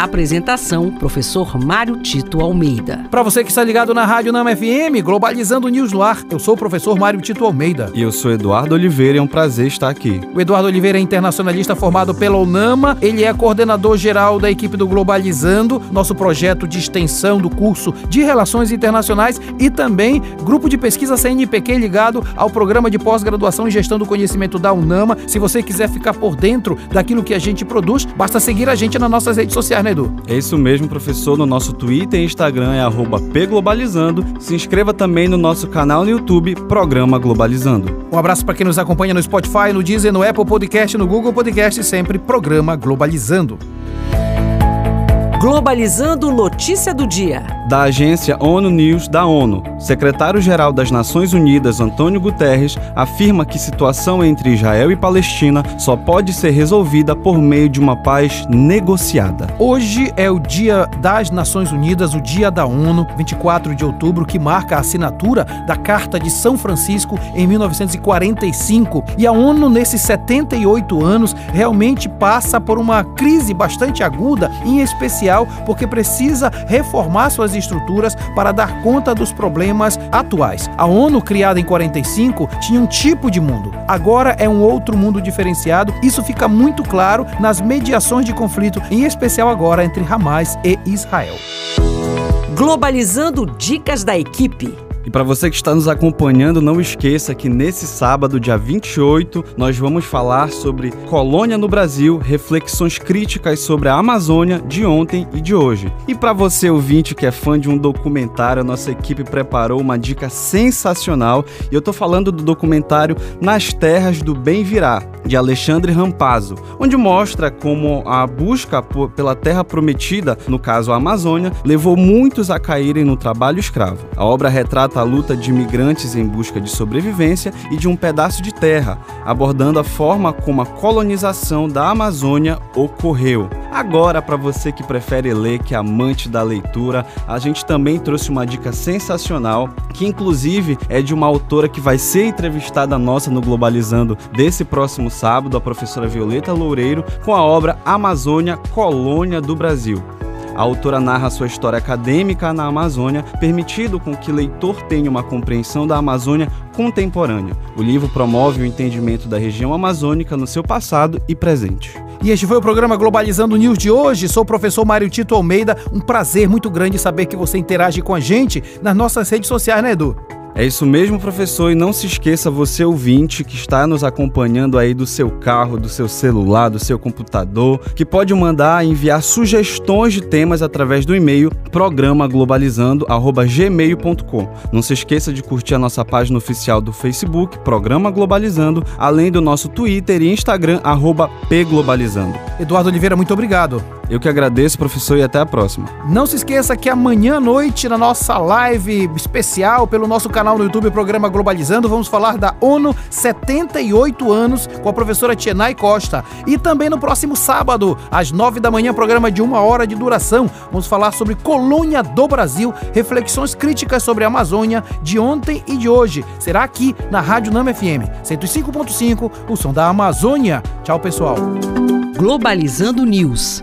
Apresentação: Professor Mário Tito Almeida. Para você que está ligado na Rádio Nama FM, Globalizando News no ar, eu sou o professor Mário Tito Almeida. E eu sou Eduardo Oliveira e é um prazer estar aqui. O Eduardo Oliveira é internacionalista formado pela UNAMA, ele é coordenador geral da equipe do Globalizando, nosso projeto de extensão do curso de Relações Internacionais e também grupo de pesquisa CNPq ligado ao programa de pós-graduação em gestão do conhecimento da UNAMA. Se você quiser ficar por dentro daquilo que a gente produz, basta seguir a gente nas nossas redes sociais, né? Né, Edu? É isso mesmo, professor. No nosso Twitter e Instagram é pglobalizando. Se inscreva também no nosso canal no YouTube, Programa Globalizando. Um abraço para quem nos acompanha no Spotify, no Deezer, no Apple Podcast, no Google Podcast, sempre Programa Globalizando. Globalizando notícia do dia. Da agência ONU News da ONU, secretário-geral das Nações Unidas, Antônio Guterres, afirma que situação entre Israel e Palestina só pode ser resolvida por meio de uma paz negociada. Hoje é o Dia das Nações Unidas, o Dia da ONU, 24 de outubro, que marca a assinatura da Carta de São Francisco em 1945. E a ONU, nesses 78 anos, realmente passa por uma crise bastante aguda, em especial porque precisa reformar suas estruturas para dar conta dos problemas atuais. A ONU, criada em 45, tinha um tipo de mundo. Agora é um outro mundo diferenciado. Isso fica muito claro nas mediações de conflito, em especial agora entre Hamas e Israel. Globalizando dicas da equipe. E para você que está nos acompanhando, não esqueça que nesse sábado, dia 28, nós vamos falar sobre colônia no Brasil, reflexões críticas sobre a Amazônia de ontem e de hoje. E para você ouvinte que é fã de um documentário, a nossa equipe preparou uma dica sensacional. E eu estou falando do documentário Nas Terras do Bem Virá, de Alexandre Rampazzo, onde mostra como a busca pela terra prometida, no caso a Amazônia, levou muitos a caírem no trabalho escravo. A obra retrata a luta de imigrantes em busca de sobrevivência e de um pedaço de terra, abordando a forma como a colonização da Amazônia ocorreu. Agora, para você que prefere ler, que é amante da leitura, a gente também trouxe uma dica sensacional, que inclusive é de uma autora que vai ser entrevistada nossa no Globalizando desse próximo sábado, a professora Violeta Loureiro, com a obra Amazônia Colônia do Brasil. A autora narra sua história acadêmica na Amazônia, permitindo com que o leitor tenha uma compreensão da Amazônia contemporânea. O livro promove o entendimento da região amazônica no seu passado e presente. E este foi o programa Globalizando News de hoje. Sou o professor Mário Tito Almeida. Um prazer muito grande saber que você interage com a gente nas nossas redes sociais, né, Edu? É isso mesmo, professor, e não se esqueça, você ouvinte que está nos acompanhando aí do seu carro, do seu celular, do seu computador, que pode mandar enviar sugestões de temas através do e-mail programaglobalizando@gmail.com. Não se esqueça de curtir a nossa página oficial do Facebook, Programa Globalizando, além do nosso Twitter e Instagram @pglobalizando. Eduardo Oliveira, muito obrigado. Eu que agradeço, professor, e até a próxima. Não se esqueça que amanhã à noite, na nossa live especial pelo nosso canal no YouTube, Programa Globalizando, vamos falar da ONU 78 anos com a professora Tienay Costa. E também no próximo sábado, às 9 da manhã, programa de uma hora de duração, vamos falar sobre Colônia do Brasil, reflexões críticas sobre a Amazônia de ontem e de hoje. Será aqui na Rádio Nama FM 105.5, o som da Amazônia. Tchau, pessoal. Globalizando News